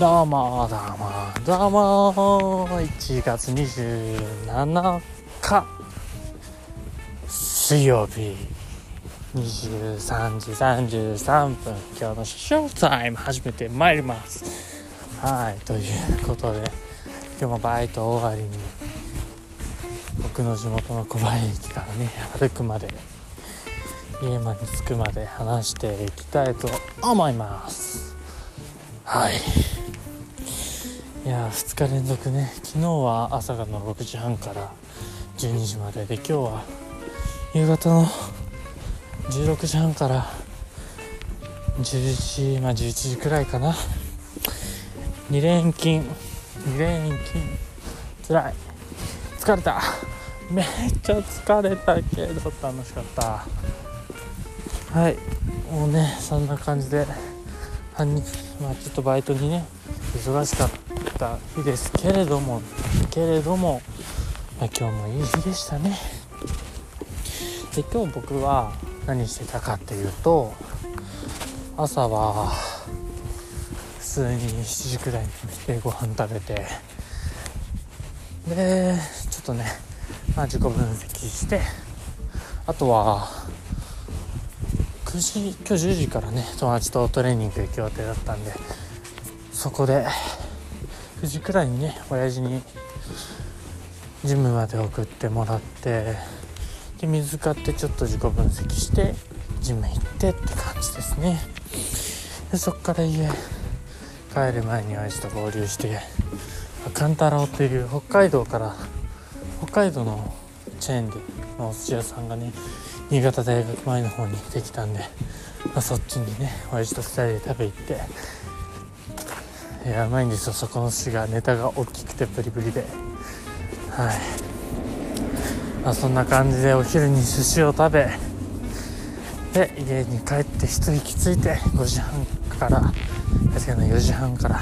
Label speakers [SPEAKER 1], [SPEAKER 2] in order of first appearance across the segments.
[SPEAKER 1] どうもどうもどうも1月27日水曜日23時33分今日のショータイム始めてまいります。はいということで今日もバイト終わりに僕の地元の小林駅からね歩くまで家まで着くまで話していきたいと思います。はいい。や2日連続ね。昨日は朝の6時半から12時までで今日は夕方の16時半から10時まあ11時くらいかな。2連勤。2連勤。つらい。疲れた。めっちゃ疲れたけど楽しかった。はい。もうねそんな感じで半日まあちょっとバイトにね忙しかった。日ですけれどもけれども、今日もいい日でしたね。で今日僕は何してたかっていうと朝は普通に7時くらいに起きてご飯食べてでちょっとね、まあ、自己分析してあとは9時今日10時からね友達とトレーニング行く予定だったんでそこで9時くらいにね親父にジムまで送ってもらってで水買ってちょっと自己分析してジム行ってって感じですね。でそっから家帰る前に親父と合流して勘太郎っていう北海道から北海道のチェーンでのお寿司屋さんがね新潟大学前の方にできたんで、まあ、そっちにね親父と2人で食べ行ってやうまいんですよそこの寿司がネタが大きくてプリプリで。はい。まあそんな感じでお昼に寿司を食べで家に帰って一息ついて5時半から確かに4時半から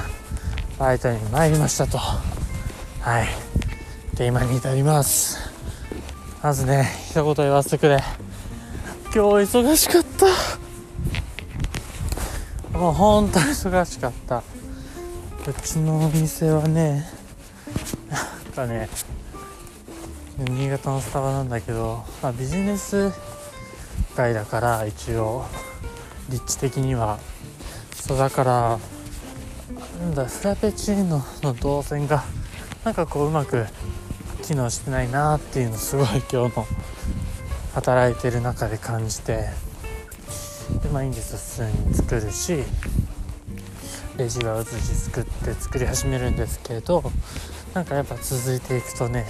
[SPEAKER 1] バイトに参りましたと。はい。で今に至ります。まずね一言言わせてくれ。今日忙しかった。もう本当に忙しかった。うちのお店はねなんかね新潟のスタバなんだけど、まあ、ビジネス街だから一応立地的には。そうだからなんだフラペチーノの動線がなんかこううまく機能してないなっていうのすごい今日の働いてる中で感じて。でまあいいんですよ。普通に作るし。レジは移し作って作り始めるんですけどなんかやっぱ続いていくとね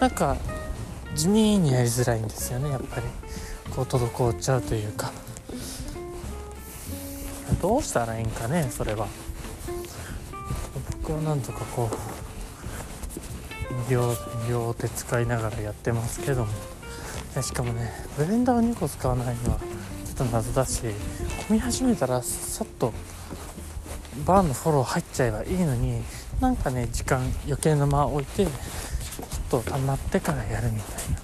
[SPEAKER 1] なんか地味にやりづらいんですよねやっぱり。こう滞っちゃうというか。どうしたらいいんかねそれは。僕はなんとかこう両両手使いながらやってますけども。しかもねブレンダーを2個使わないのはちょっと謎だし込み始めたらさっとバーのフォロー入っちゃえばいいのになんかね時間余計な間置いてちょっと溜まってからやるみたいな。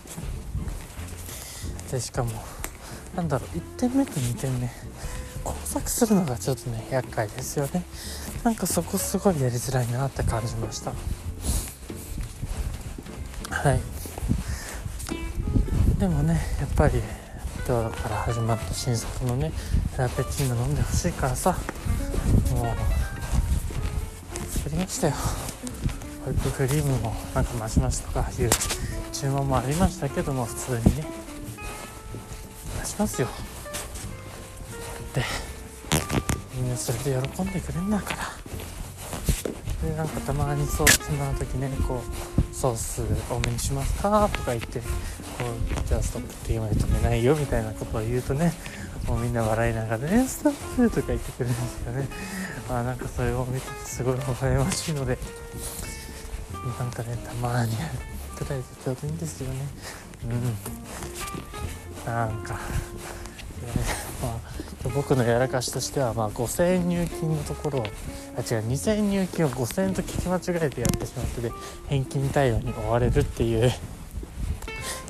[SPEAKER 1] でしかもなんだろう1点目と2点目。工作するのがちょっとね厄介ですよね。なんかそこすごいやりづらいなって感じました。はい。でもねやっぱり今日から始まった新作のねフラペチーノ飲んでほしいからさ。もう作りましたよ。ホイップクリームもなんかマシマシとかいう注文もありましたけども普通にね。出しますよ。でみんなそれで喜んでくれんだから。でなんかたまにそうそんな時ねこうソース多めにしますか？とか言ってこうじゃあストップって言わないと止めないよみたいなことを言うとねもうみんな笑いながらねストップとか言ってくれるんですよね。まあなんかそれを見ててすごい微笑ましいのでなんかねたまにやるくらいでちょうどいいんですよね。うん。なんか、ね、まあ僕のやらかしとしては、まあ、5000円入金のところをあ違う2000円入金を5000円と聞き間違えてやってしまってで返金対応に追われるっていう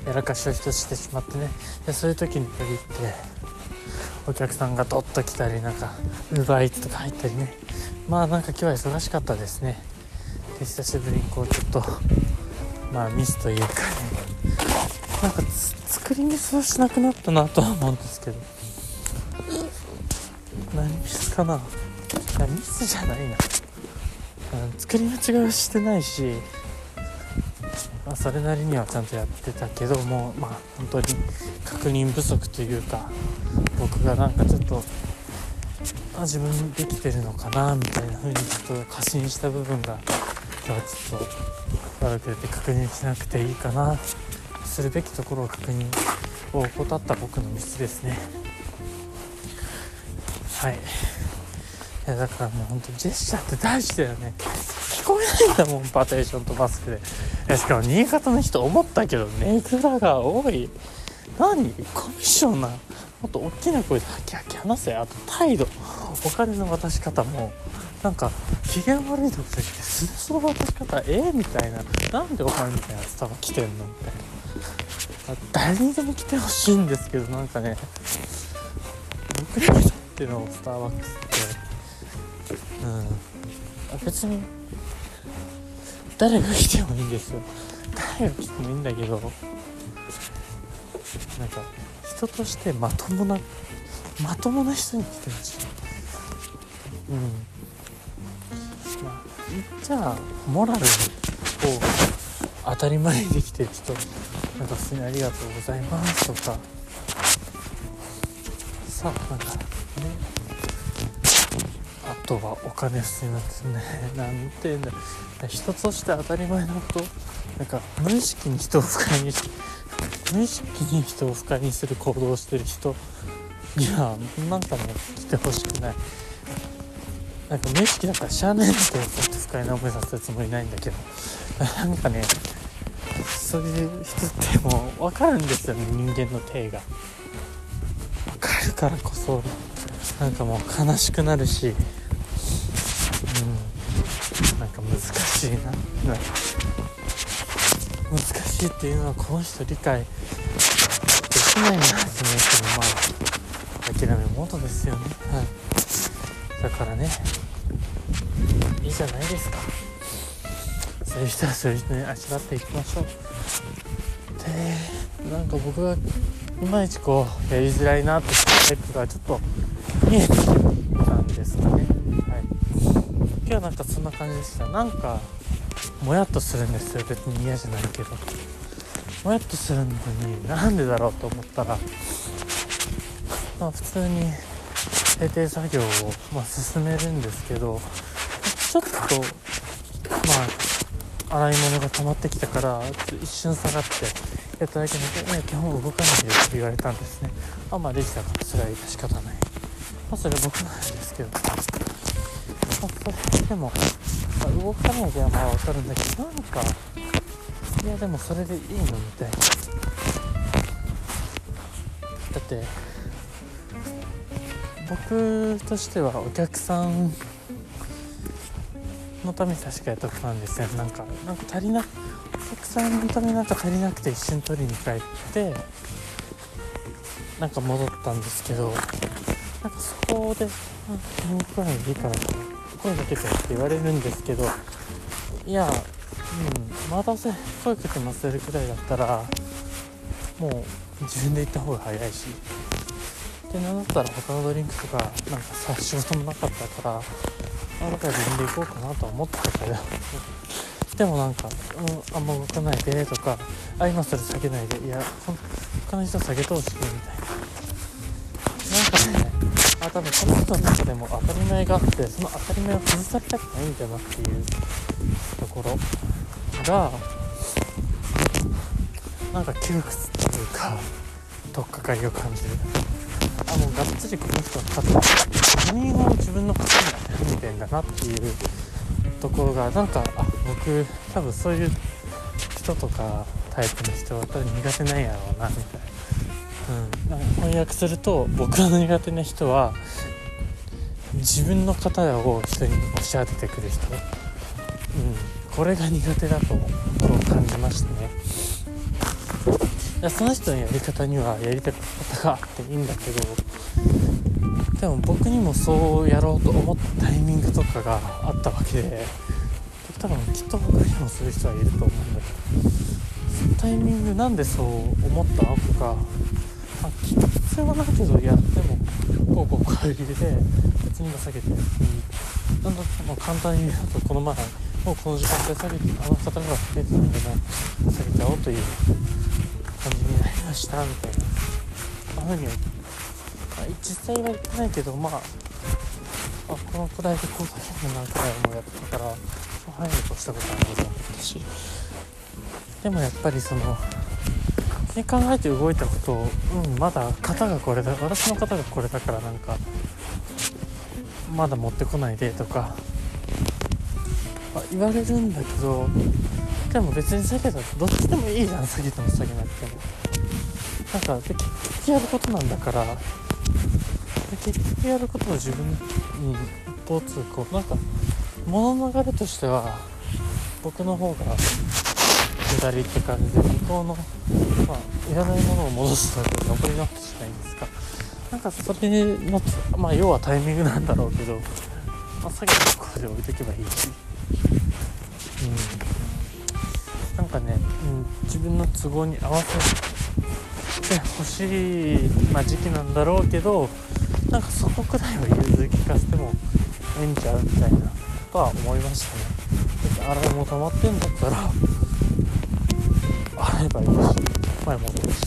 [SPEAKER 1] やらかしをしてしまってね。でそういう時に限ってお客さんがドッと来たりなんかウーバーイーツとか入ったりね。まあなんか今日は忙しかったですね。で久しぶりにこうちょっとまあミスというかね。なんか作りミスはしなくなったなとは思うんですけど。何ミスかな？いやミスじゃないな、作り間違いはしてないし、まあ、それなりにはちゃんとやってたけどもまあ本当に確認不足というか僕がなんかちょっとあ自分できてるのかなみたいな風にちょっと過信した部分が今日はちょっと悪くて確認しなくていいかなするべきところを確認を怠った僕のミスですね。はい。いやだからもうほんとジェスチャーって大事だよね。聞こえないんだもんパテーションとマスクで。しかも新潟の人思ったけどネグラが多い。何？コミッショナーもっと大きな声でハキハキ話せ。あと態度。お金の渡し方もなんか機嫌悪い時ってその渡し方ええ、みたいな。なんでお前みたいなスタバ来てんの？みたいな。誰にでも来てほしいんですけどなんかね。僕にとってのスターバックスってうん。別に誰が来てもいいんですよ。誰が来てもいいんだけどなんか人としてまともなまともな人に来てほしい。うん。まあじゃあモラルを当たり前にできてる人なんか普通にありがとうございますとか。さなんかとはお金普通になってね。なんていうんだ。人として当たり前のこと。なんか無意識に人を不快にし無意識に人を不快にする行動をしてる人にはなんかね来てほしくない。なんか無意識だからしゃあないってそうやって不快な思いさせるつもりないんだけど。なんかねそういう人ってもう分かるんですよね。人間の体が。分かるからこそなんかもう悲しくなるし。うん。なんか難しいな。難しいっていうのはこの人理解できないんですねけどまあ諦めもとですよね。はい。だからねいいじゃないですか。そういう人はそういう人にあしらっていきましょう。でなんか僕がいまいちこうやりづらいなってタイプがちょっと見えてきたんですかね。はい今日はなんかそんな感じでした。なんかもやっとするんですよ。別に嫌じゃないけど。もやっとするのになんでだろうと思ったらまあ普通に閉廷作業を、ま、進めるんですけどちょっとまあ洗い物が溜まってきたから一瞬下がってやっただけで、ね、基本動かないでって言われたんですね。あまあレジだからそれは仕方ない。まあそれ僕なんですけど。それでもまあ動かないではまあ分かるんだけどなんかいやでもそれでいいのみたい。なだって僕としてはお客さんのために確かやったことなんですよなんかなんか足りなお客さんのためなんか足りなくて一瞬取りに帰ってなんか戻ったんですけどなんかそこで「あ気に食わないでいいから」声かけてって言われるんですけどいやうんまたせ声かけてまするくらいだったらもう自分で行った方が早いし。でなんだったら他のドリンクとかなんかさ仕事もなかったからあだから自分で行こうかなとは思ってたけど。でもなんか、うん、あんま動かないでとかあ今それ下げないでいや他の人下げてほしいねあ多分この人の中でも当たり前があってその当たり前を崩されたくないんだなっていうところがなんか窮屈っていうか取っかかりを感じるあもうがっつりこの人は勝他人を自分のことに見てるんだなっていうところがなんかあ僕多分そういう人とかタイプの人は多分苦手なんやろうなみたいなうん、翻訳すると僕の苦手な人は自分の方を人に押し当ててくる人、うん、これが苦手だと感じましたね。その人のやり方にはやりた方があっていいんだけどでも僕にもそうやろうと思ったタイミングとかがあったわけで多分きっと他にもそういう人はいると思うんだけどそのタイミングなんでそう思ったのとか、あ、必要はないけどやってもこうこうこういう理由で別に今下げていいなんだまあ、簡単に言うとこの前もうこの時間帯下げてあの方が増えてたんでも下げちゃおうという感じになりましたみたいな。あふうに、まあ、実際は言ってないけどまああこのくらいでこうだけの何回もやったから早いとしたことはないと思ったし。でもやっぱりそのに考えて動いたことを、うん、まだ型がこれだ私の型がこれだからなんかまだ持ってこないでとかあ言われるんだけどでも別に下げたらどっちでもいいじゃん下げても下げなくても。なんかで結局やることなんだからで結局やることを自分に一方通行なんか物の流れとしては僕の方が下りって感じで向こうの、まあ、いらないものを戻すだけ残りの話じゃないですかなんかそれのまあ要はタイミングなんだろうけど、まあ、下げたところで置いとけばいいしう。ん。なんかね、うん、自分の都合に合わせてほしい、まあ、時期なんだろうけどなんかそこくらいは融通聞かせてもええんちゃうみたいなとは思いましたね。洗いも溜まってんだったら洗えばいいし。前戻るし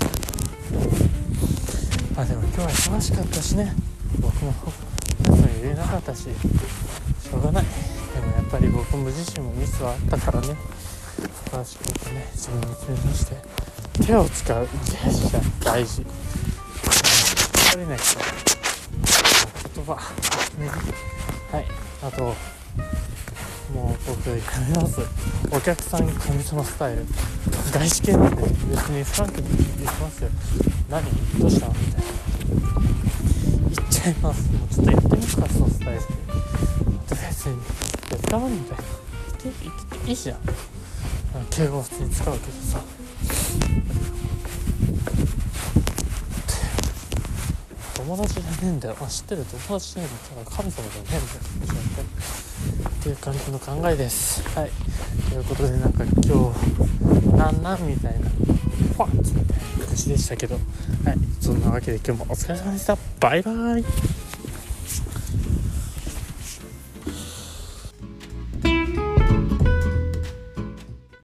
[SPEAKER 1] まあでも今日は忙しかったしね。僕も言えなかったししょうがない。でもやっぱり僕も自身もミスはあったからね。正しくてね自分に見つめまして手を使う大事だ大事。足りない人言葉。ね。はい。あともう僕やめますお客さん神様スタイル。外資系なんで別にフランクに言ってます。よ何どうしたみたいな言っちゃいます。もうちょっとやってみるかそのスタイル別に別かみたいな言っていいじゃん敬語普通に使うけどさ友達じゃねえんだよ、まあ、知ってる友達じゃねえんだよ神様じゃねえんだよっていう感じの考えです。はいということでなんか今日なんなんみたいな。ファッみたいな感じでしたけど。はいそんなわけで今日もお疲れ様でした。バイバイ。